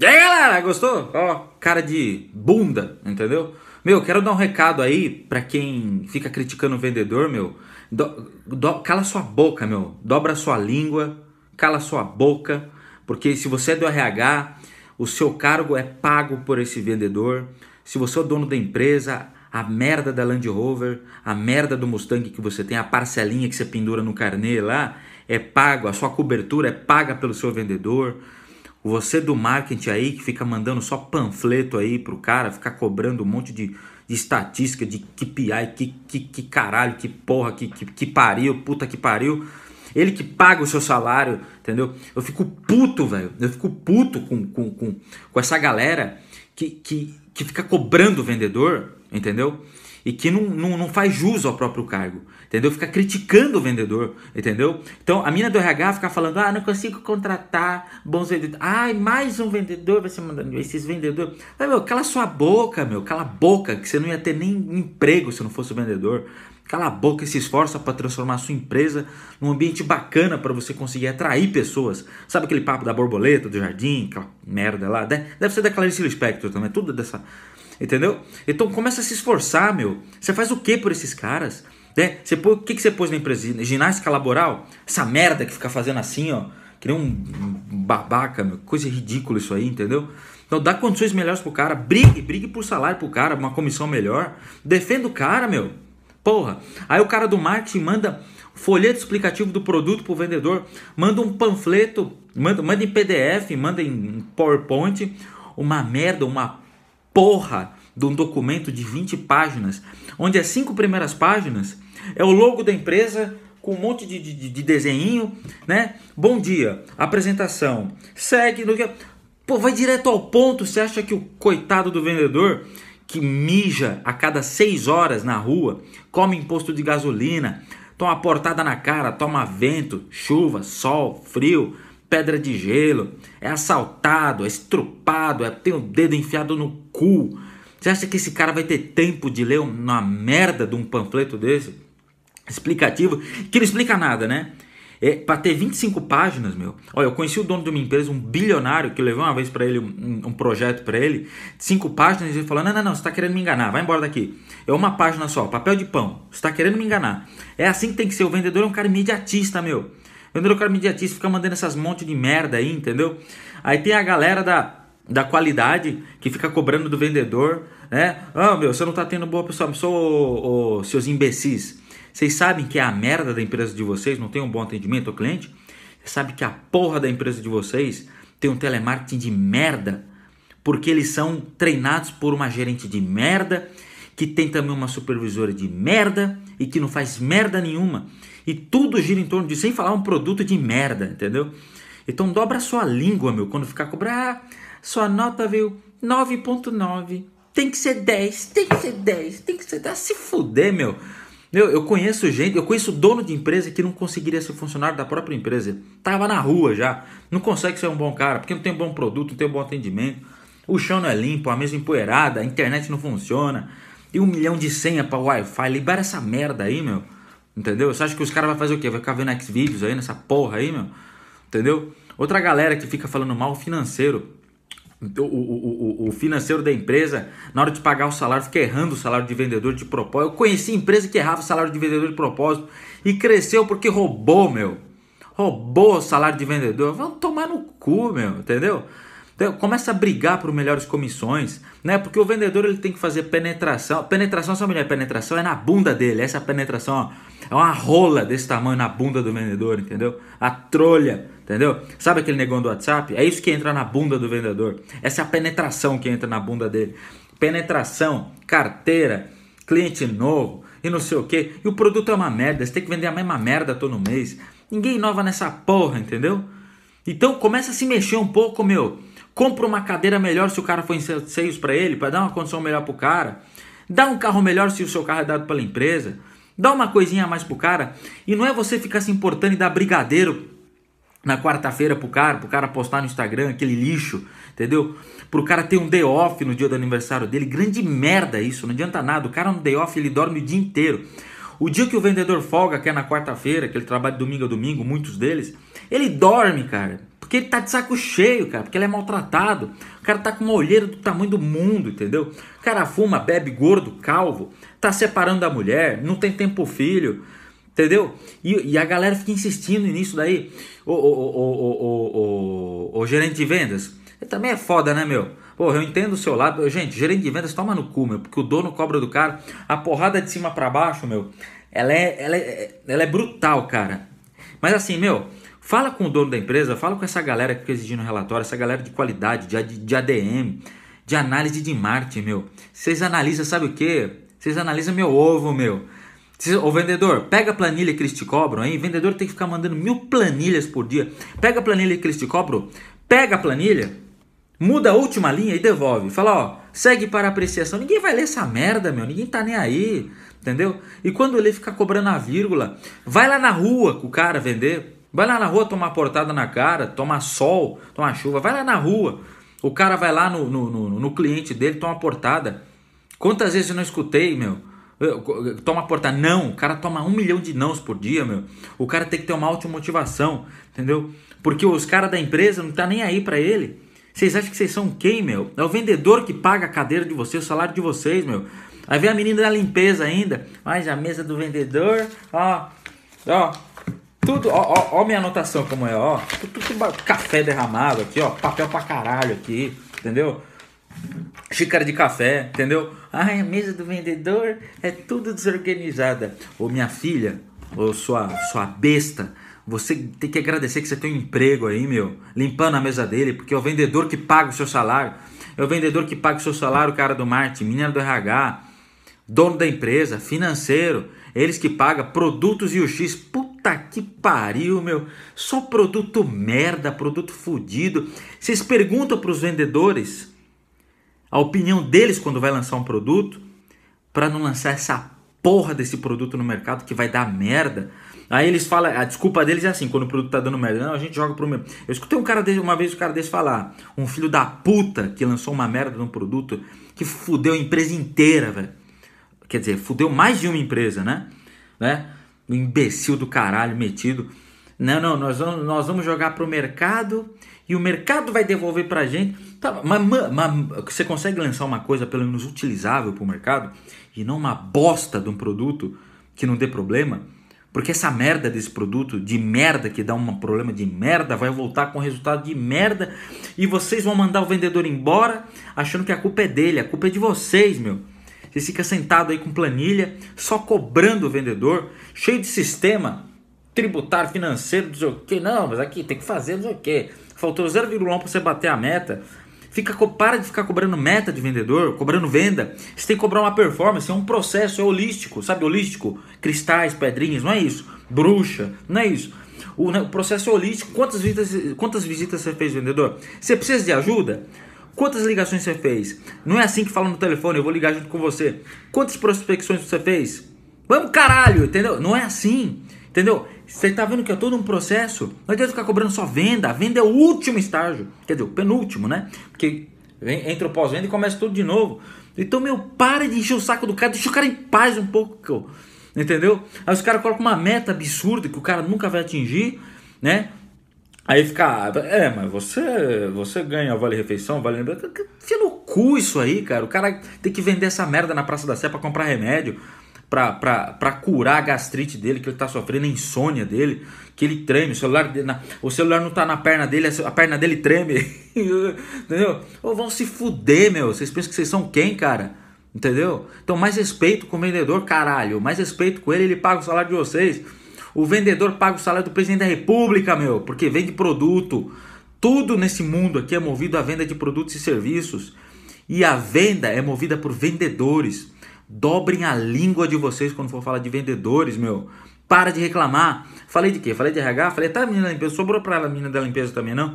E aí galera, gostou? Ó, cara de bunda, entendeu? Meu, quero dar um recado aí pra quem fica criticando o vendedor, meu. Do, do, cala sua boca, meu. Dobra sua língua, cala sua boca, porque se você é do RH, o seu cargo é pago por esse vendedor. Se você é o dono da empresa, a merda da Land Rover, a merda do Mustang que você tem, a parcelinha que você pendura no carnê lá, é pago, a sua cobertura é paga pelo seu vendedor. Você do marketing aí que fica mandando só panfleto aí pro cara, ficar cobrando um monte de, de estatística, de KPI, que, que, que caralho, que porra, que, que, que pariu, puta que pariu. Ele que paga o seu salário, entendeu? Eu fico puto, velho. Eu fico puto com, com, com, com essa galera que, que, que fica cobrando o vendedor, entendeu? E que não, não, não faz jus ao próprio cargo entendeu? Fica criticando o vendedor, entendeu? Então a mina do RH fica falando, ah, não consigo contratar bons vendedores. Ai, mais um vendedor vai ser mandando esses vendedores. Mas, meu, cala sua boca, meu, cala a boca, que você não ia ter nem emprego se não fosse vendedor. Cala a boca e se esforça para transformar a sua empresa num ambiente bacana para você conseguir atrair pessoas. Sabe aquele papo da borboleta, do jardim, aquela merda lá? Deve ser da Clarice Lispector também, tudo dessa... Entendeu? Então começa a se esforçar, meu. Você faz o que por esses caras? Né? Você pô, o que, que você pôs na empresa? Ginástica laboral? Essa merda que fica fazendo assim, ó. Que nem um babaca, meu. Coisa ridícula isso aí, entendeu? Então dá condições melhores pro cara. Brigue, brigue por salário pro cara, uma comissão melhor. Defenda o cara, meu. Porra. Aí o cara do marketing manda folheto explicativo do produto pro vendedor. Manda um panfleto, manda, manda em PDF, manda em PowerPoint. Uma merda, uma porra de um documento de 20 páginas, onde as cinco primeiras páginas é o logo da empresa com um monte de, de, de desenho, né? Bom dia, apresentação, segue no que. Pô, vai direto ao ponto. Você acha que o coitado do vendedor que mija a cada seis horas na rua, come imposto de gasolina, toma portada na cara, toma vento, chuva, sol, frio, pedra de gelo, é assaltado, é estrupado, é, tem o dedo enfiado no cu. Você acha que esse cara vai ter tempo de ler uma merda de um panfleto desse? explicativo, que não explica nada, né? É, para ter 25 páginas, meu. Olha, eu conheci o dono de uma empresa, um bilionário, que levou uma vez para ele um, um projeto para ele, cinco páginas, e ele falou: Não, não, não, você está querendo me enganar, vai embora daqui. É uma página só, papel de pão, você está querendo me enganar. É assim que tem que ser. O vendedor é um cara imediatista, meu. O vendedor é um cara imediatista, fica mandando essas monte de merda aí, entendeu? Aí tem a galera da, da qualidade que fica cobrando do vendedor, né? Ah, meu, você não está tendo boa pessoa, sou seus imbecis. Vocês sabem que é a merda da empresa de vocês não tem um bom atendimento ao cliente? Você sabe que a porra da empresa de vocês tem um telemarketing de merda? Porque eles são treinados por uma gerente de merda, que tem também uma supervisora de merda e que não faz merda nenhuma. E tudo gira em torno de sem falar um produto de merda, entendeu? Então dobra sua língua, meu, quando ficar cobrar, ah, sua nota veio 9.9. Tem que ser 10, tem que ser 10, tem que ser 10. Se fuder, meu. Meu, eu conheço gente, eu conheço dono de empresa que não conseguiria ser funcionário da própria empresa. Tava na rua já. Não consegue ser um bom cara, porque não tem um bom produto, não tem um bom atendimento. O chão não é limpo, a mesa empoeirada, a internet não funciona. E um milhão de senha para Wi-Fi. Libera essa merda aí, meu. Entendeu? Você acha que os caras vão fazer o quê? Vai ficar vendo X-Vídeos aí nessa porra aí, meu? Entendeu? Outra galera que fica falando mal financeiro o, o, o, o, financeiro da empresa, na hora de pagar o salário, fica errando o salário de vendedor de propósito. Eu conheci empresa que errava o salário de vendedor de propósito e cresceu porque roubou, meu. Roubou o salário de vendedor. Vamos tomar no cu, meu, entendeu? Então, começa a brigar por melhores comissões, né? Porque o vendedor ele tem que fazer penetração. Penetração, onde é penetração? É na bunda dele. Essa penetração, ó, é uma rola desse tamanho na bunda do vendedor, entendeu? A trolha Entendeu? Sabe aquele negócio do WhatsApp? É isso que entra na bunda do vendedor. Essa é a penetração que entra na bunda dele. Penetração, carteira, cliente novo e não sei o que. E o produto é uma merda. Você tem que vender a mesma merda todo mês. Ninguém inova nessa porra, entendeu? Então começa a se mexer um pouco, meu. Compra uma cadeira melhor se o cara for em seios para ele, para dar uma condição melhor pro cara. Dá um carro melhor se o seu carro é dado pela empresa. Dá uma coisinha a mais pro cara. E não é você ficar se importando e dar brigadeiro na quarta-feira pro cara, pro cara postar no Instagram aquele lixo, entendeu? Pro cara ter um day off no dia do aniversário dele, grande merda isso, não adianta nada. O cara no day off ele dorme o dia inteiro. O dia que o vendedor folga, que é na quarta-feira, que ele trabalha domingo a domingo, muitos deles, ele dorme, cara. Porque ele tá de saco cheio, cara. Porque ele é maltratado. O cara tá com uma olheira do tamanho do mundo, entendeu? O cara fuma, bebe, gordo, calvo. Tá separando da mulher, não tem tempo pro filho. Entendeu? E, e a galera fica insistindo nisso daí. O, o, o, o, o, gerente de vendas, ele também é foda, né, meu? Porra, eu entendo o seu lado. Gente, gerente de vendas toma no cu, meu. Porque o dono cobra do cara. A porrada de cima para baixo, meu. Ela é, ela, é, ela é brutal, cara. Mas assim, meu, fala com o dono da empresa, fala com essa galera que fica exigindo relatório, essa galera de qualidade, de, de ADM, de análise de marketing, meu. Vocês analisam, sabe o que? Vocês analisam meu ovo, meu. O vendedor, pega a planilha que eles te cobram aí. Vendedor tem que ficar mandando mil planilhas por dia. Pega a planilha que eles te cobram, pega a planilha, muda a última linha e devolve. Fala, ó, segue para apreciação. Ninguém vai ler essa merda, meu. Ninguém tá nem aí, entendeu? E quando ele ficar cobrando a vírgula, vai lá na rua com o cara vender. Vai lá na rua tomar portada na cara, tomar sol, tomar chuva. Vai lá na rua. O cara vai lá no, no, no, no cliente dele, toma portada. Quantas vezes eu não escutei, meu? Toma porta não, o cara toma um milhão de nãos por dia, meu. O cara tem que ter uma automotivação, entendeu? Porque os caras da empresa não tá nem aí para ele. Vocês acham que vocês são quem, meu? É o vendedor que paga a cadeira de vocês, o salário de vocês, meu. Aí vem a menina da limpeza ainda. Mas a mesa do vendedor, ó, ó, tudo, ó, ó, ó minha anotação como é, ó. Tudo, tudo, café derramado aqui, ó, papel pra caralho aqui, entendeu? Xícara de café, entendeu? Ai, a mesa do vendedor é tudo desorganizada. Ô minha filha, ô sua, sua besta, você tem que agradecer que você tem um emprego aí, meu, limpando a mesa dele, porque é o vendedor que paga o seu salário. É o vendedor que paga o seu salário, cara do marketing, menina do RH, dono da empresa, financeiro, eles que pagam produtos e o X. Puta que pariu, meu. Só produto merda, produto fudido. Vocês perguntam para os vendedores a opinião deles quando vai lançar um produto, para não lançar essa porra desse produto no mercado que vai dar merda. Aí eles falam, a desculpa deles é assim, quando o produto tá dando merda. Não, a gente joga pro meu. Eu escutei um cara desse, uma vez um cara desse falar, um filho da puta que lançou uma merda num produto que fudeu a empresa inteira, velho. Quer dizer, fudeu mais de uma empresa, né? né? Um imbecil do caralho metido. Não, não, nós vamos, nós vamos jogar pro mercado e o mercado vai devolver para a gente. Tá, mas, mas, você consegue lançar uma coisa pelo menos utilizável para o mercado e não uma bosta de um produto que não dê problema? Porque essa merda desse produto, de merda, que dá um problema de merda, vai voltar com resultado de merda e vocês vão mandar o vendedor embora achando que a culpa é dele, a culpa é de vocês, meu. Você fica sentado aí com planilha, só cobrando o vendedor, cheio de sistema tributário, financeiro, não sei o que. Não, mas aqui tem que fazer, não sei o que faltou 0,1 para você bater a meta. Fica, para de ficar cobrando meta de vendedor, cobrando venda. Você tem que cobrar uma performance, é um processo, é holístico, sabe? Holístico. Cristais, pedrinhas, não é isso. Bruxa, não é isso. O, o processo é holístico. Quantas visitas, quantas visitas você fez, vendedor? Você precisa de ajuda? Quantas ligações você fez? Não é assim que fala no telefone, eu vou ligar junto com você. Quantas prospecções você fez? Vamos caralho, entendeu? Não é assim. Entendeu? Você está vendo que é todo um processo. Não adianta ficar cobrando só venda. A venda é o último estágio. Quer dizer, o penúltimo, né? Porque entra o pós-venda e começa tudo de novo. Então, meu, para de encher o saco do cara. Deixa o cara em paz um pouco. Entendeu? Aí os caras colocam uma meta absurda que o cara nunca vai atingir, né? Aí fica, é, mas você você ganha vale refeição, vale Fia no cu isso aí, cara. O cara tem que vender essa merda na Praça da Sé pra comprar remédio para curar a gastrite dele, que ele está sofrendo, a insônia dele, que ele treme, o celular, na, o celular não está na perna dele, a perna dele treme, entendeu? Ou vão se fuder, meu, vocês pensam que vocês são quem, cara? Entendeu? Então, mais respeito com o vendedor, caralho, mais respeito com ele, ele paga o salário de vocês. O vendedor paga o salário do presidente da república, meu, porque vende produto. Tudo nesse mundo aqui é movido à venda de produtos e serviços. E a venda é movida por vendedores. Dobrem a língua de vocês quando for falar de vendedores, meu. Para de reclamar. Falei de quê? Falei de RH? Falei até a menina da limpeza. Sobrou para a menina da limpeza também, não?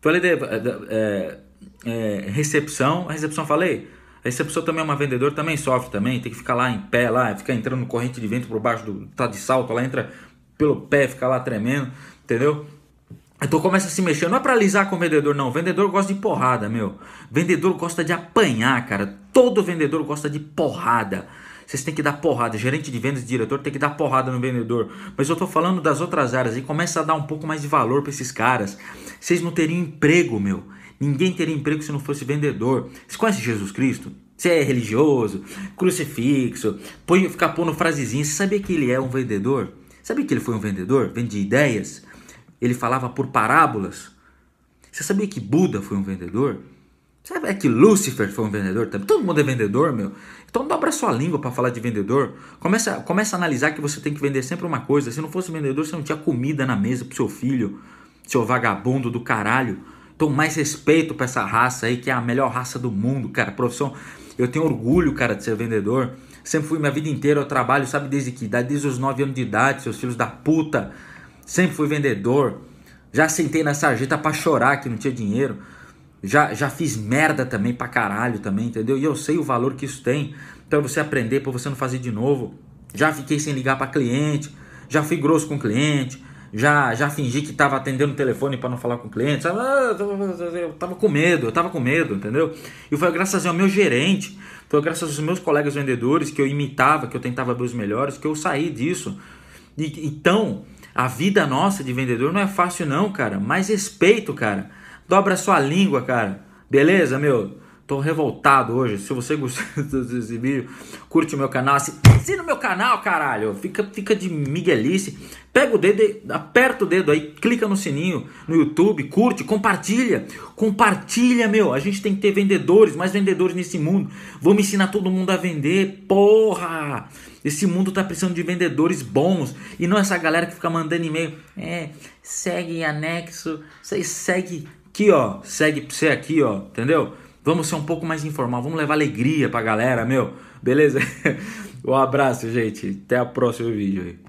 Falei de, é, é, recepção. A recepção falei? A recepção também é uma vendedora, também sofre também. Tem que ficar lá em pé, lá, ficar entrando no corrente de vento por baixo do. tá de salto, lá entra pelo pé, fica lá tremendo, entendeu? Então começa a se mexer. Não é para alisar com o vendedor, não. O vendedor gosta de porrada, meu. Vendedor gosta de apanhar, cara. Todo vendedor gosta de porrada. Vocês têm que dar porrada. Gerente de vendas, diretor, tem que dar porrada no vendedor. Mas eu tô falando das outras áreas e começa a dar um pouco mais de valor para esses caras. Vocês não teriam emprego, meu. Ninguém teria emprego se não fosse vendedor. Você conhece Jesus Cristo? Você é religioso, crucifixo, põe, ficar pondo frasezinha. Você sabia que ele é um vendedor? Sabia que ele foi um vendedor? Vende ideias? Ele falava por parábolas? Você sabia que Buda foi um vendedor? Sabe é que Lúcifer foi um vendedor também? Todo mundo é vendedor, meu. Então dobra sua língua para falar de vendedor. Começa, começa a analisar que você tem que vender sempre uma coisa. Se não fosse vendedor, você não tinha comida na mesa pro seu filho, seu vagabundo do caralho. Então mais respeito para essa raça aí, que é a melhor raça do mundo, cara. Profissão. Eu tenho orgulho, cara, de ser vendedor. Sempre fui minha vida inteira, eu trabalho, sabe desde que idade? Desde os 9 anos de idade, seus filhos da puta. Sempre fui vendedor. Já sentei na sarjeta para chorar que não tinha dinheiro. Já, já fiz merda também pra caralho também, entendeu? E eu sei o valor que isso tem para você aprender, para você não fazer de novo. Já fiquei sem ligar para cliente, já fui grosso com cliente, já já fingi que tava atendendo o telefone para não falar com o cliente. Ah, eu tava com medo, eu tava com medo, entendeu? E foi graças ao meu gerente, foi graças aos meus colegas vendedores que eu imitava, que eu tentava ver os melhores, que eu saí disso. E, então, a vida nossa de vendedor não é fácil não, cara. Mais respeito, cara. Dobra sua língua, cara. Beleza, meu? Tô revoltado hoje. Se você gostou desse vídeo, curte o meu canal. Assina o meu canal, caralho. Fica, fica de miguelice. Pega o dedo, aperta o dedo aí, clica no sininho no YouTube, curte, compartilha. Compartilha, meu. A gente tem que ter vendedores, mais vendedores nesse mundo. Vamos ensinar todo mundo a vender. Porra! Esse mundo tá precisando de vendedores bons e não essa galera que fica mandando e-mail. É, segue anexo, segue aqui, ó, segue pra você aqui, ó, entendeu? Vamos ser um pouco mais informal, vamos levar alegria pra galera, meu. Beleza? um abraço, gente. Até o próximo vídeo aí.